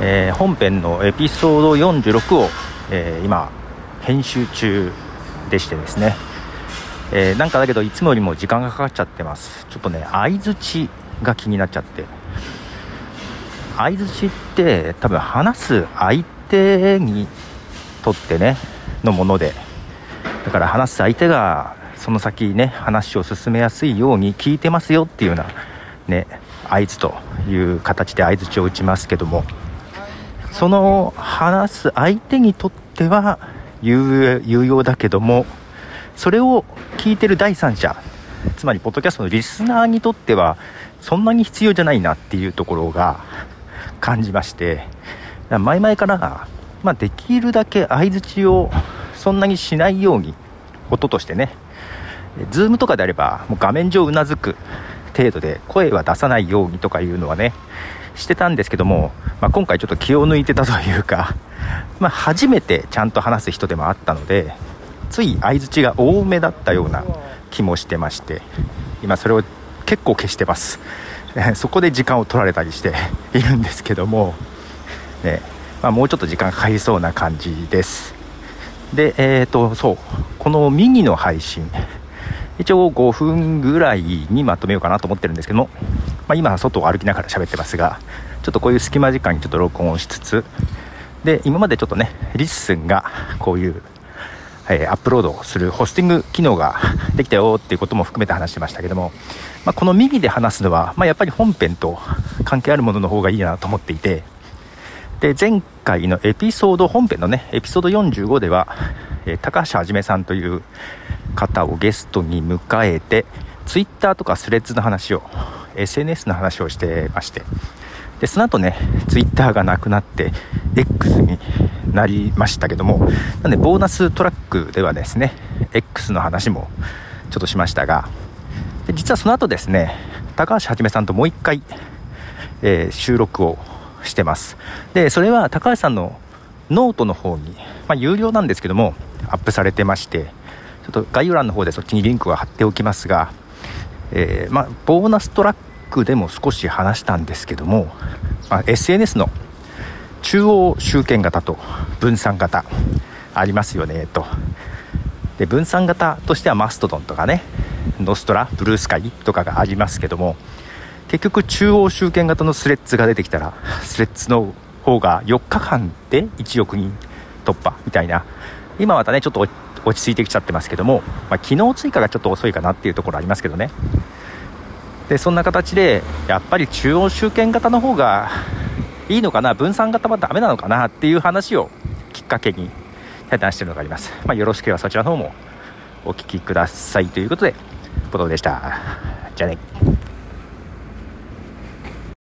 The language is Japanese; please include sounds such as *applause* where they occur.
えー、本編のエピソード46を、えー、今編集中でしてですね、えー、なんかだけどいつもよりも時間がかかっちゃってます。ちょっとね相づちが気になっちゃって。相づちって多分話す相手にとってねのもので。だから話す相手がその先ね話を進めやすいように聞いてますよっていうようなね合図という形で相づちを打ちますけども。その話す相手にとっては有用だけどもそれを聞いてる第三者つまりポッドキャストのリスナーにとってはそんなに必要じゃないなっていうところが感じまして前々から、まあ、できるだけ相づちをそんなにしないように音としてね Zoom とかであればもう画面上うなずく程度で声は出さないようにとかいうのはねしてたんですけども、まあ、今回ちょっと気を抜いてたというか、*laughs* まあ、初めてちゃんと話す人でもあったのでつい相づちが多めだったような気もしてまして今それを結構消してます。*laughs* そこで時間を取られたりして *laughs* いるんですけども、ねまあ、もうちょっと時間かかりそうな感じです。でえっ、ー、とそうこのミニの配信一応5分ぐらいにまとめようかなと思ってるんですけども、まあ、今外を歩きながら喋ってますがちょっとこういう隙間時間にちょっと録音をしつつで今までちょっとね LISTEN がこういう、え、アップロードするホスティング機能ができたよっていうことも含めて話してましたけども、まあ、このミニで話すのは、まあ、やっぱり本編と関係あるものの方がいいなと思っていてで前回のエピソード本編のねエピソード45では、えー、高橋はじめさんという方をゲストに迎えて Twitter とかスレッズの話を SNS の話をしてまして。でその後ね Twitter がなくなって X になりましたけどもなんでボーナストラックではですね X の話もちょっとしましたが。で実はその後ですね高橋はじめさんともう一回、えー、収録をしてます。でそれは高橋さんのノートの方に、まあ、有料なんですけどもアップされてまして。ちょっと概要欄の方でそっちにリンクは貼っておきますが、えー、まあ、ボーナストラックでも少し話したんですけども、まあ、SNS の中央集権型と分散型ありますよねと。で分散型としてはマストドンとかねノストラブルースカイとかがありますけども結局中央集権型のスレッズが出てきたらスレッズの方が4日間で1億人突破みたいな今またねちょっと落ち着いてきちゃってますけども、まあ、機能追加がちょっと遅いかなっていうところありますけどね。でそんな形でやっぱり中央集権型の方がいいのかな分散型はダメなのかなっていう話をきっかけに対談しているのがあります、まあ、よろしければそちらの方もお聞きくださいということでポトでした。じゃあね。